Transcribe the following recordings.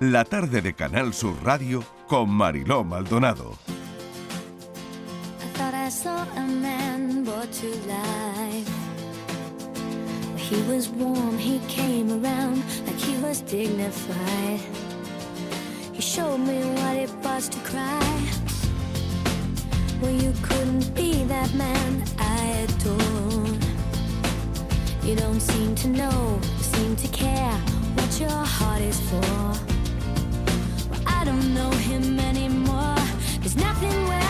la tarde de Canal Sur Radio con Mariló Maldonado. He was warm, he came around like he was dignified. He showed me what it was to cry. Well, you couldn't be that man I adored. You don't seem to know, seem to care what your heart is for. Don't know him anymore. There's nothing where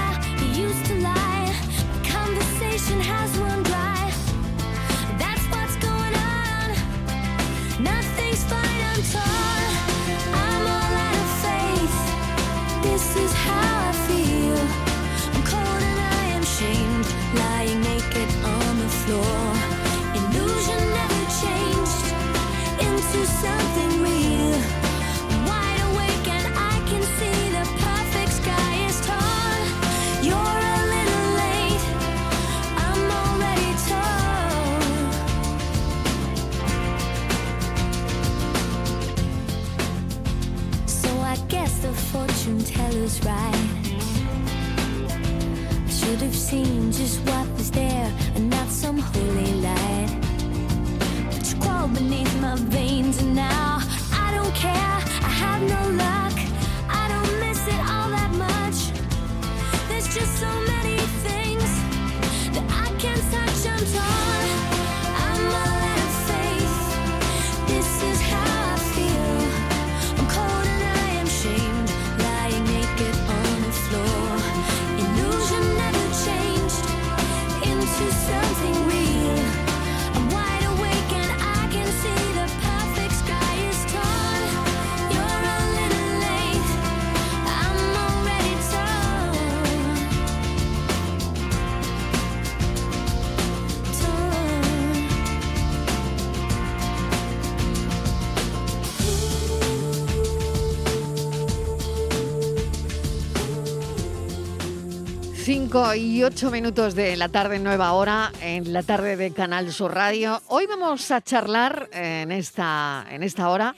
5 y 8 minutos de la tarde, nueva hora, en la tarde de Canal Sur Radio. Hoy vamos a charlar eh, en esta, en esta hora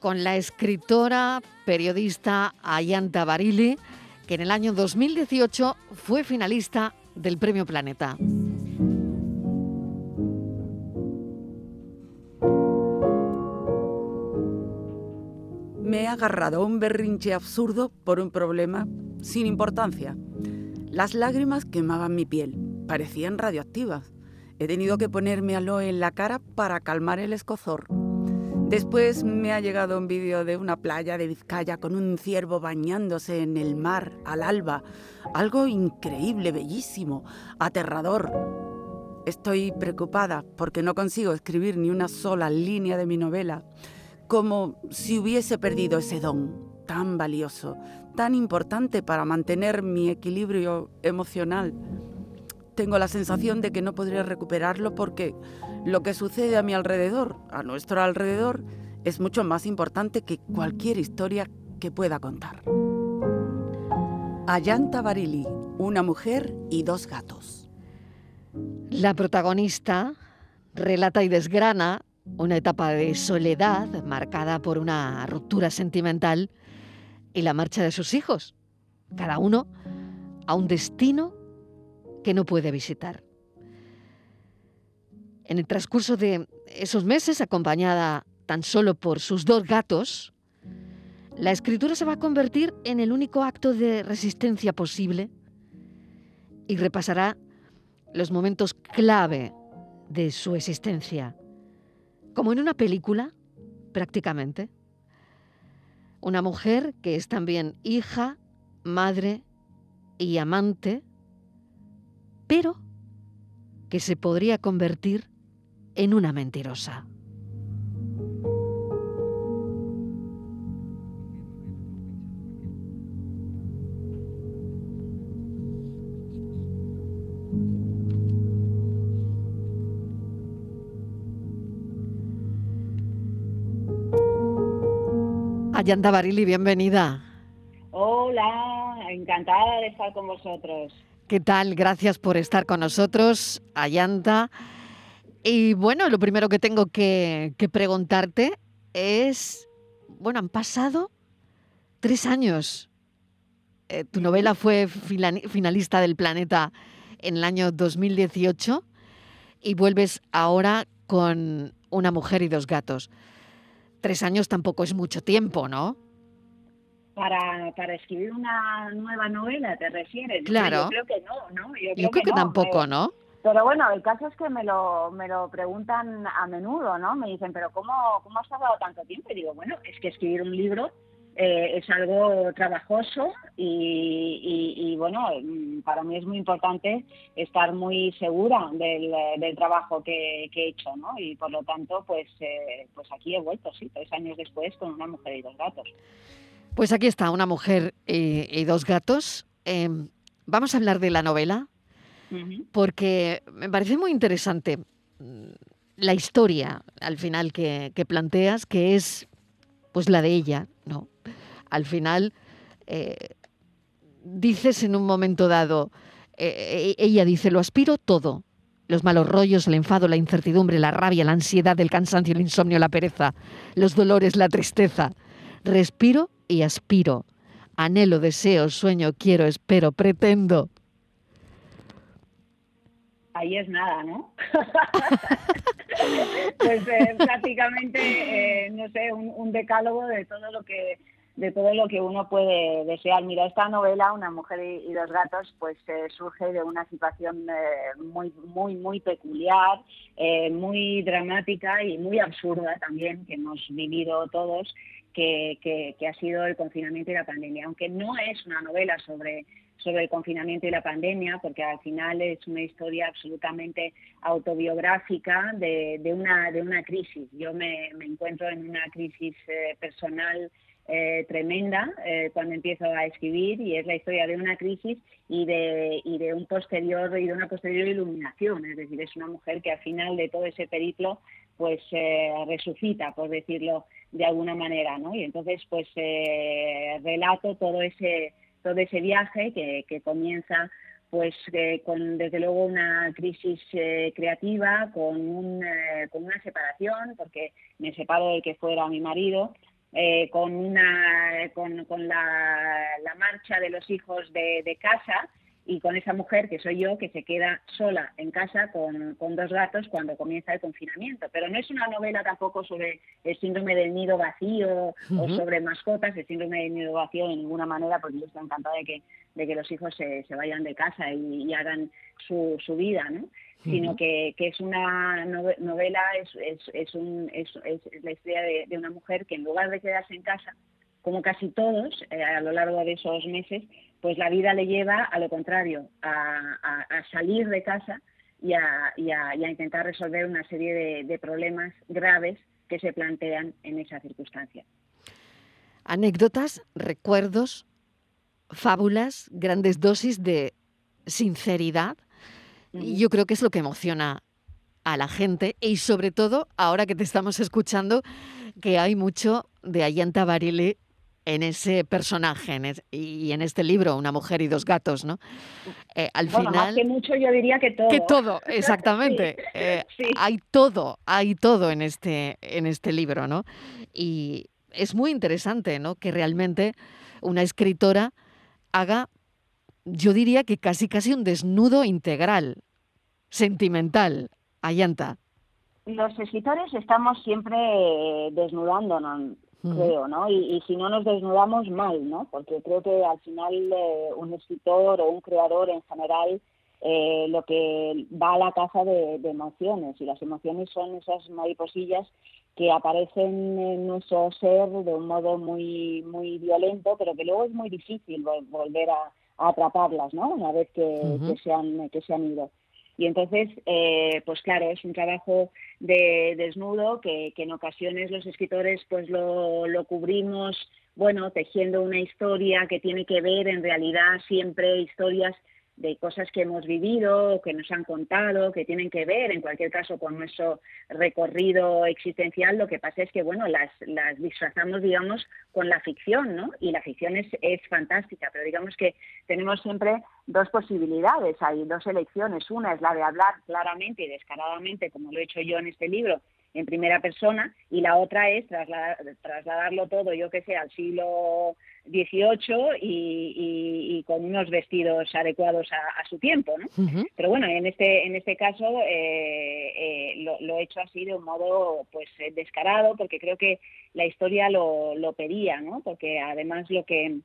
con la escritora, periodista Ayanta Barili, que en el año 2018 fue finalista del Premio Planeta. Me he agarrado a un berrinche absurdo por un problema sin importancia las lágrimas quemaban mi piel, parecían radioactivas. He tenido que ponerme aloe en la cara para calmar el escozor. Después me ha llegado un vídeo de una playa de Vizcaya con un ciervo bañándose en el mar al alba. Algo increíble, bellísimo, aterrador. Estoy preocupada porque no consigo escribir ni una sola línea de mi novela, como si hubiese perdido ese don tan valioso, tan importante para mantener mi equilibrio emocional. Tengo la sensación de que no podré recuperarlo porque lo que sucede a mi alrededor, a nuestro alrededor, es mucho más importante que cualquier historia que pueda contar. Ayanta Barili, una mujer y dos gatos. La protagonista relata y desgrana una etapa de soledad marcada por una ruptura sentimental y la marcha de sus hijos, cada uno a un destino que no puede visitar. En el transcurso de esos meses, acompañada tan solo por sus dos gatos, la escritura se va a convertir en el único acto de resistencia posible y repasará los momentos clave de su existencia, como en una película, prácticamente. Una mujer que es también hija, madre y amante, pero que se podría convertir en una mentirosa. Ayanta Barili, bienvenida. Hola, encantada de estar con vosotros. ¿Qué tal? Gracias por estar con nosotros, Ayanta. Y bueno, lo primero que tengo que, que preguntarte es, bueno, han pasado Tres años. Eh, tu novela fue finalista del Planeta en el año 2018 y vuelves ahora con una mujer y dos gatos. Tres años tampoco es mucho tiempo, ¿no? Para, para escribir una nueva novela, ¿te refieres? Claro. Yo creo que no, ¿no? Yo creo, que, tampoco, ¿no? Pero bueno, el caso es que me lo, me lo preguntan a menudo, ¿no? Me dicen, pero ¿cómo, cómo has tardado tanto tiempo? Y digo, bueno, es que escribir un libro eh, es algo trabajoso y, bueno, mm, para mí es muy importante estar muy segura del, del trabajo que, he hecho, ¿no? Y por lo tanto, pues, eh, pues aquí he vuelto, sí, tres años después con una mujer y dos gatos. Pues aquí está, una mujer y, dos gatos. Em, vamos a hablar de la novela, porque me parece muy interesante mm, la historia al final que, que planteas, que es pues la de ella, ¿no? Al final, eh, dices en un momento dado, eh, eh, ella dice, lo aspiro todo. Los malos rollos, el enfado, la incertidumbre, la rabia, la ansiedad, el cansancio, el insomnio, la pereza, los dolores, la tristeza. Respiro y aspiro. Anhelo, deseo, sueño, quiero, espero, pretendo. Ahí es nada, ¿no? pues prácticamente, no sé, un decálogo de todo lo que de todo lo que uno puede desear. Mira, esta novela, Una mujer y, dos gatos, pues eh, surge de una situación eh, muy, muy, muy peculiar, eh, muy dramática y muy absurda también, que hemos vivido todos, que, que, ha sido el confinamiento y la pandemia. Aunque no es una novela sobre sobre el confinamiento y la pandemia, porque al final es una historia absolutamente autobiográfica de, de una, de una crisis. Yo me, me encuentro en una crisis personal eh, tremenda eh, cuando empiezo a escribir y es la historia de una crisis y de, y de un posterior y de una posterior iluminación. Es decir es una mujer que al final de todo ese periplo pues eh, resucita por decirlo de alguna manera no y entonces pues relato todo ese todo ese viaje que, que comienza pues con desde luego una crisis creativa, con, un, con una separación, porque me separo del que fuera mi marido, eh, con, una, con, con la, la, marcha de los hijos de, de, casa y con esa mujer que soy yo que se queda sola en casa con, con, dos gatos cuando comienza el confinamiento. Pero no es una novela tampoco sobre el síndrome del nido vacío o sobre mascotas, el síndrome del nido vacío de ninguna manera, porque yo estoy encantada de que, de que los hijos se, se vayan de casa y, y hagan su, su vida, ¿no? Sino que, que, es una novela, es, es, es, un, es, la historia de, una mujer que en lugar de quedarse en casa, como casi todos eh, a lo largo de esos meses, pues la vida le lleva a lo contrario, a, a, salir de casa y a, y, a, intentar resolver una serie de, de problemas graves que se plantean en esa circunstancia. Anécdotas, recuerdos, fábulas, grandes dosis de sinceridad y yo creo que es lo que emociona a la gente y sobre todo ahora que te estamos escuchando que hay mucho de Ayanta Barile en ese personaje y en este libro, Una mujer y dos gatos, ¿no? Eh, al final... Más que mucho yo diría que todo. Que todo, exactamente. Eh, hay todo, hay todo en este, en este libro, ¿no? Y es muy interesante, ¿no? Que realmente una escritora haga yo diría que casi casi un desnudo integral, sentimental, Ayanta. Los escritores estamos siempre desnudándonos, creo, ¿no? Y, si no nos desnudamos, mal, ¿no? Porque creo que al final eh, un escritor o un creador en general eh, lo que va a la caza de, emociones y las emociones son esas mariposillas que aparecen en nuestro ser de un modo muy muy violento, pero que luego es muy difícil volver a, atraparlas, ¿no? Una vez que, se, han, que se han ido. Y entonces, eh, pues claro, es un trabajo de desnudo que, que en ocasiones los escritores pues lo, lo, cubrimos, bueno, tejiendo una historia que tiene que ver en realidad siempre historias de cosas que hemos vivido, que nos han contado, que tienen que ver, en cualquier caso, con nuestro recorrido existencial. Lo que pasa es que, bueno, las, las disfrazamos, digamos, con la ficción, ¿no? Y la ficción es, es fantástica, pero digamos que tenemos siempre dos posibilidades, hay dos elecciones. Una es la de hablar claramente y descaradamente, como lo he hecho yo en este libro, en primera persona y la otra es trasladar, trasladarlo todo, yo que sé, al siglo XVIII y, con unos vestidos adecuados a, su tiempo, ¿no? Pero bueno, en este en este caso eh, eh, lo, he hecho así de un modo pues eh, descarado porque creo que la historia lo, lo pedía, ¿no? Porque además lo que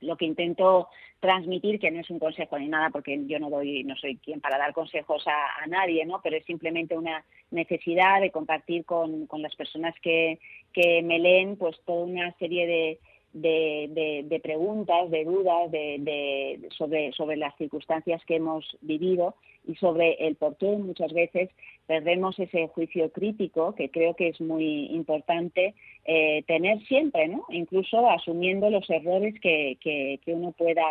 lo que intento transmitir, que no es un consejo ni nada, porque yo no doy, no soy quien para dar consejos a, nadie, ¿no? Pero es simplemente una necesidad de compartir con, con las personas que, que me leen, pues toda una serie de, de, de, preguntas, de dudas de, sobre, sobre las circunstancias que hemos vivido y sobre el por qué muchas veces perdemos ese juicio crítico que creo que es muy importante eh, tener siempre, ¿no? incluso asumiendo los errores que, que, uno pueda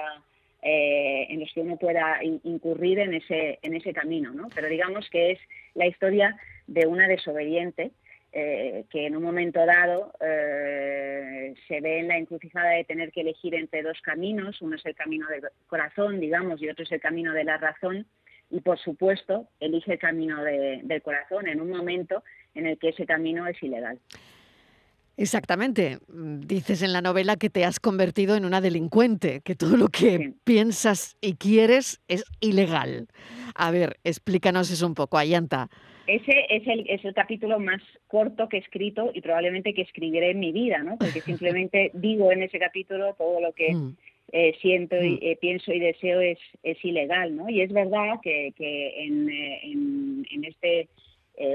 eh, en los que uno pueda incurrir en ese en ese camino, ¿no? Pero digamos que es la historia de una desobediente eh, que en un momento dado eh, se ve en la encrucijada de tener que elegir entre dos caminos, uno es el camino del corazón, digamos, y otro es el camino de la razón, y por supuesto elige el camino del corazón en un momento en el que ese camino es ilegal. Exactamente. Dices en la novela que te has convertido en una delincuente, que todo lo que piensas y quieres es ilegal. A ver, explícanos eso un poco, Ayanta. Ese es el, es el capítulo más corto que he escrito y probablemente que escribiré en mi vida, ¿no? Porque simplemente digo en ese capítulo todo lo que mm. eh, siento y mm. eh, pienso y deseo es, es ilegal, ¿no? Y es verdad que, que en, eh, en, este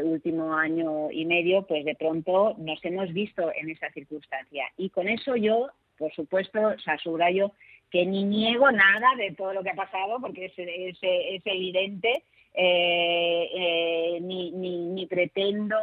último año y medio, pues de pronto nos hemos visto en esa circunstancia. Y con eso yo, por supuesto, o sea, subrayo que ni niego nada de todo lo que ha pasado, porque es, es, es evidente eh, eh, ni, ni, pretendo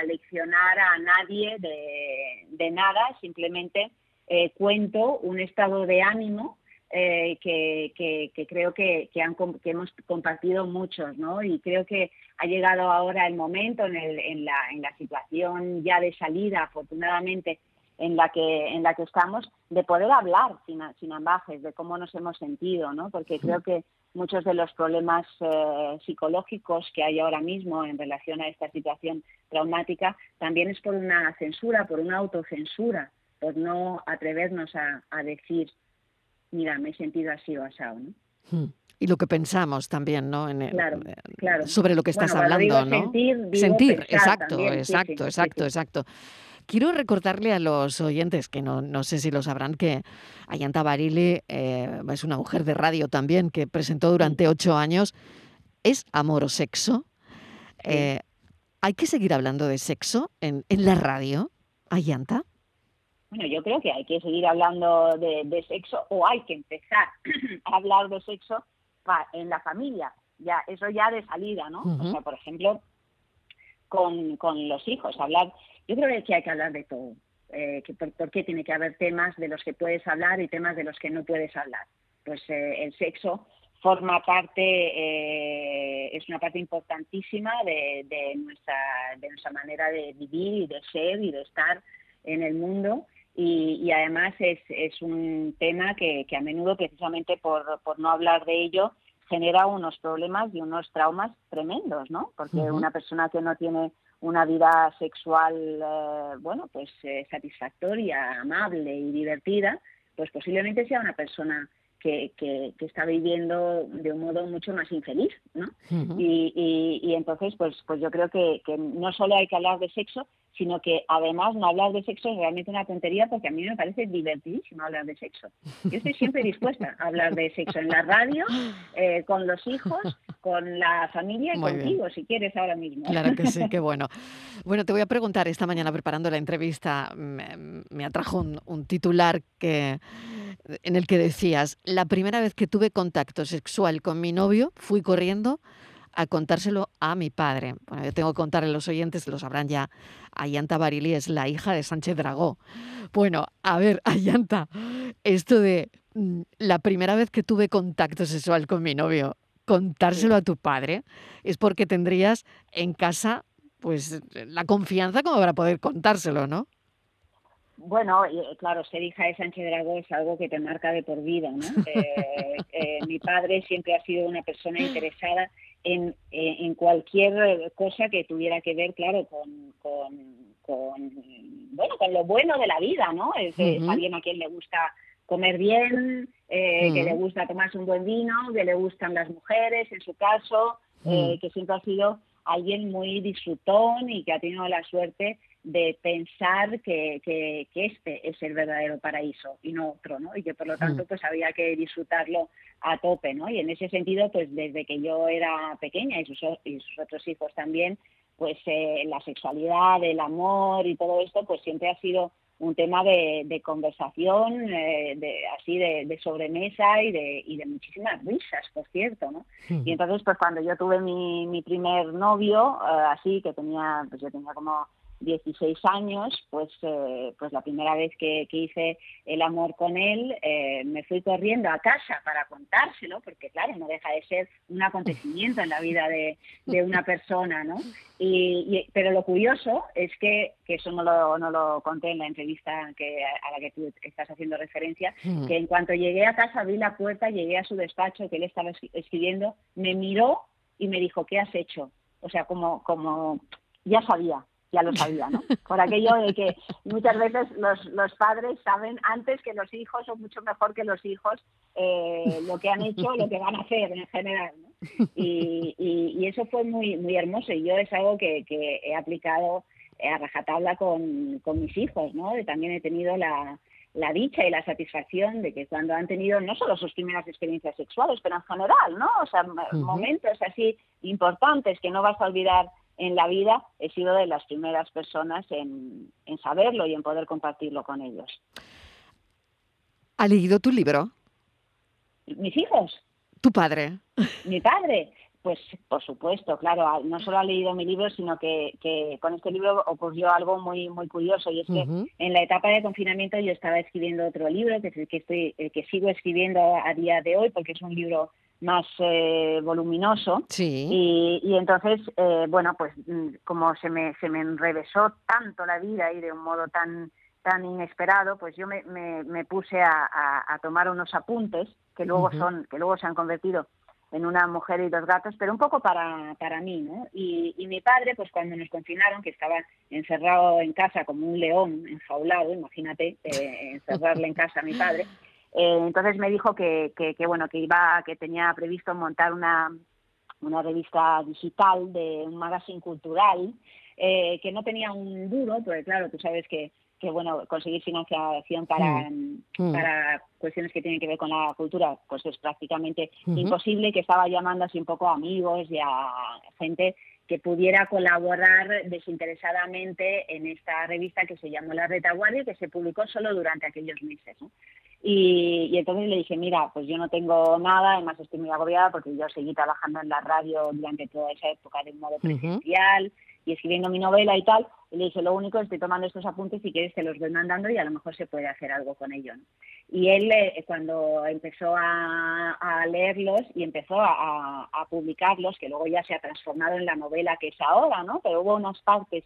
aleccionar a, nadie de, nada, simplemente eh, cuento un estado de ánimo que, que, creo que, han, que hemos compartido muchos, ¿no? Y creo que ha llegado ahora el momento en, el, en, la, en la situación ya de salida, afortunadamente, en la que en la que estamos de poder hablar sin, sin ambajes de cómo nos hemos sentido no porque creo que muchos de los problemas eh, psicológicos que hay ahora mismo en relación a esta situación traumática también es por una censura por una autocensura por no atrevernos a, decir mira me he sentido así o asado no hmm. y lo que pensamos también, ¿no? En Sobre lo que estás hablando, ¿no? Sentir, exacto, exacto, exacto, exacto. Quiero recordarle a los oyentes, que no, no sé si lo sabrán, que Ayanta Barili eh, es una mujer de radio también que presentó durante ocho años. ¿Es amor o sexo? Eh, ¿Hay que seguir hablando de sexo en, en la radio, Ayanta? Bueno, yo creo que hay que seguir hablando de, sexo o hay que empezar a hablar de sexo en la familia. Ya, eso ya de salida, ¿no? O sea, por ejemplo, con, con los hijos, hablar yo creo que hay que hablar de todo. Eh, tiene que haber temas de los que puedes hablar y temas de los que no puedes hablar? Pues eh, el sexo forma parte, eh, es una parte importantísima de, nuestra, de nuestra manera de vivir y de ser y de estar en el mundo. Y, además es, es, un tema que, que, a menudo, precisamente por, por no hablar de ello, genera unos problemas y unos traumas tremendos, ¿no? Porque una persona que no tiene una vida sexual, eh, bueno, pues eh, satisfactoria, amable y divertida, pues posiblemente sea una persona que, que, está viviendo de un modo mucho más infeliz, ¿no? y, y, entonces, pues, pues yo creo que, que no solo hay que hablar de sexo, sino que además no hablar de sexo es realmente una tontería porque a mí me parece divertidísimo hablar de sexo. Yo estoy siempre dispuesta a hablar de sexo en la radio, eh, con los hijos, con la familia y contigo, si quieres ahora mismo. Claro que sí, qué bueno. Bueno, te voy a preguntar, esta mañana preparando la entrevista me, atrajo un, un titular que en el que decías, la primera vez que tuve contacto sexual con mi novio, fui corriendo a contárselo a mi padre. Bueno, yo tengo que contarle a los oyentes, lo sabrán ya, Ayanta Barili es la hija de Sánchez Dragó. Bueno, a ver, Ayanta, esto de mm, la primera vez que tuve contacto sexual con mi novio, contárselo a tu padre, es porque tendrías en casa pues la confianza como para poder contárselo, ¿no? Bueno, eh, claro, ser hija de Sánchez Dragó es algo que te marca de por vida, ¿no? Eh, eh, mi padre siempre ha sido una persona interesada en, en cualquier cosa que tuviera que ver, claro, con, con, bueno, con lo bueno de la vida, ¿no? Es, alguien a quien le gusta comer bien, eh, que le gusta tomarse un buen vino, que le gustan las mujeres, en su caso, eh, que siempre ha sido alguien muy disfrutón y que ha tenido la suerte de pensar que, que, este es el verdadero paraíso y no otro, ¿no? Y que por lo tanto pues había que disfrutarlo a tope, ¿no? Y en ese sentido, pues desde que yo era pequeña y sus, y sus otros hijos también, pues eh, la sexualidad, el amor y todo esto, pues siempre ha sido un tema de, conversación, eh, de, así de, sobremesa y de, y de muchísimas risas, por cierto, ¿no? Y entonces, pues cuando yo tuve mi, mi primer novio, eh, así, que tenía, pues yo tenía como 16 años, pues, eh, pues la primera vez que, hice el amor con él, eh, me fui corriendo a casa para contárselo, porque claro, no deja de ser un acontecimiento en la vida de, una persona, ¿no? Y, pero lo curioso es que, que eso no lo, no lo conté en la entrevista que, a la que tú estás haciendo referencia, hmm. que en cuanto llegué a casa, abrí la puerta, llegué a su despacho que él estaba escribiendo, me miró y me dijo, ¿qué has hecho? O sea, como, como ya sabía, ya lo sabía, ¿no? Por aquello de que muchas veces los, los padres saben antes que los hijos o mucho mejor que los hijos eh, lo que han hecho lo que van a hacer en general, ¿no? Y, y, eso fue muy muy hermoso y yo es algo que, que he aplicado a rajatabla con, con mis hijos, ¿no? También he tenido la, la dicha y la satisfacción de que cuando han tenido no solo sus primeras experiencias sexuales, pero en general, ¿no? O sea, momentos así importantes que no vas a olvidar en la vida, he sido de las primeras personas en, saberlo y en poder compartirlo con ellos. ¿Ha leído tu libro? ¿Mis hijos? ¿Tu padre? Mi padre. Pues por supuesto, claro, no solo ha leído mi libro, sino que, que con este libro ocurrió algo muy muy curioso y es que en la etapa de confinamiento yo estaba escribiendo otro libro, que es el que estoy, el que sigo escribiendo a día de hoy, porque es un libro más eh, voluminoso. Sí. Y, entonces, eh, bueno, pues mm, como se me, se me enrevesó tanto la vida y de un modo tan tan inesperado, pues yo me, me, puse a, a, tomar unos apuntes que luego son, que luego se han convertido en una mujer y dos gatos, pero un poco para, para mí, ¿no? Y, y mi padre, pues cuando nos confinaron, que estaba encerrado en casa como un león enjaulado, imagínate, eh, encerrarle en casa a mi padre, eh, entonces me dijo que, que, bueno que iba que tenía previsto montar una, una revista digital de un magazine cultural eh, que no tenía un duro, porque claro, tú sabes que, que bueno, conseguir financiación para, mm. Mm. para cuestiones que tienen que ver con la cultura, pues es prácticamente imposible, que estaba llamando así un poco a amigos y a gente que pudiera colaborar desinteresadamente en esta revista que se llamó La Retaguardia y que se publicó solo durante aquellos meses. Y, entonces le dije, mira, pues yo no tengo nada, además estoy muy agobiada porque yo seguí trabajando en la radio durante toda esa época de un modo presencial y escribiendo mi novela y tal. Y le dije, lo único, estoy tomando estos apuntes, si quieres te los voy mandando y a lo mejor se puede hacer algo con ello. Y él, eh, cuando empezó a, leerlos y empezó a, a, publicarlos, que luego ya se ha transformado en la novela que es ahora, ¿no? Pero hubo unas partes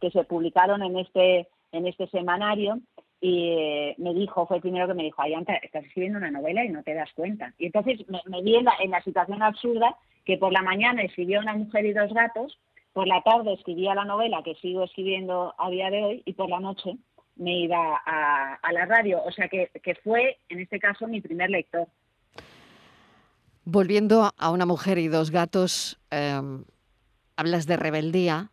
que se publicaron en este, en este semanario y eh, me dijo, fue el primero que me dijo, Ayanta, estás escribiendo una novela y no te das cuenta. Y entonces me, vi en la, situación absurda que por la mañana escribía Una mujer y dos gatos, por la tarde escribía la novela que sigo escribiendo a día de hoy y por la noche me iba a, la radio. O sea que, fue, en este caso, mi primer lector. Volviendo a Una mujer y dos gatos, em, hablas de rebeldía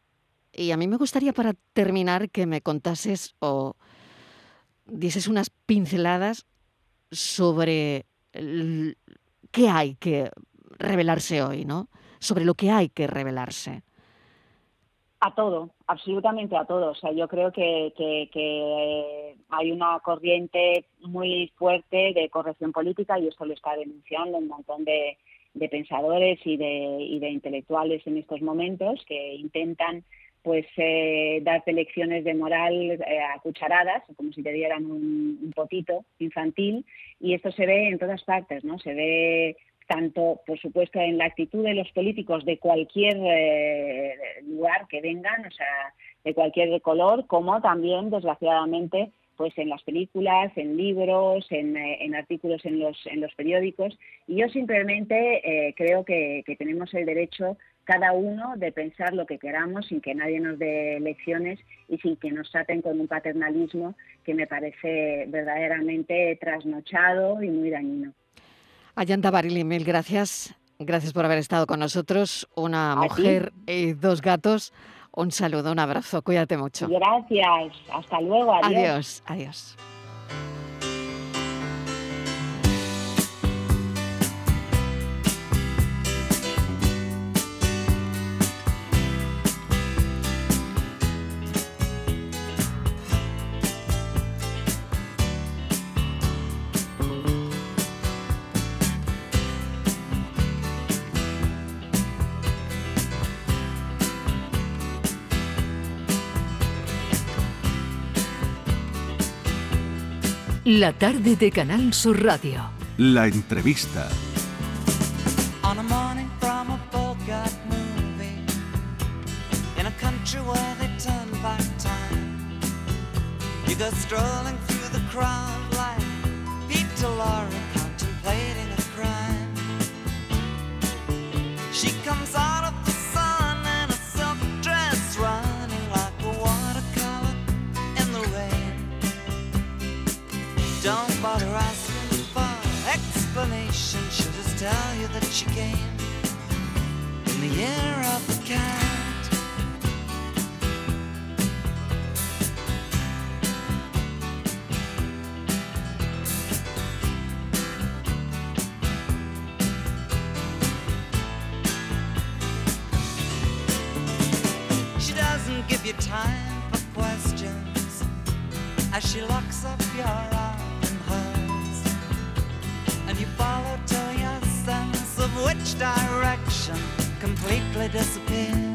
y a mí me gustaría para terminar que me contases o dices unas pinceladas sobre qué hay que revelarse hoy, ¿no? Sobre lo que hay que revelarse. A todo, absolutamente a todo. O sea, yo creo que, que, hay una corriente muy fuerte de corrección política y esto lo está denunciando un montón de, de pensadores y de, y de intelectuales en estos momentos que intentan pues eh, darte lecciones de moral eh, a cucharadas, como si te dieran un, potito infantil, y esto se ve en todas partes, ¿no? Se ve tanto, por supuesto, en la actitud de los políticos de cualquier eh, lugar que vengan, o sea, de cualquier color, como también, desgraciadamente, pues en las películas, en libros, en, en artículos en los, en los periódicos. Y yo simplemente creo que, que tenemos el derecho cada uno de pensar lo que queramos sin que nadie nos dé lecciones y sin que nos traten con un paternalismo que me parece verdaderamente trasnochado y muy dañino. Ayanta Barili, mil gracias. Gracias por haber estado con nosotros. Una mujer y dos gatos. Un saludo, un abrazo. Cuídate mucho. Gracias. Hasta luego. Adiós. Adiós. adiós. La tarde de Canal Sur Radio. La entrevista. On a morning from a Bogart movie, in a country where they turn back time, you go strolling through the crowd she came in the year of the cat. She doesn't give you time for questions as she locks up your plate play disappear.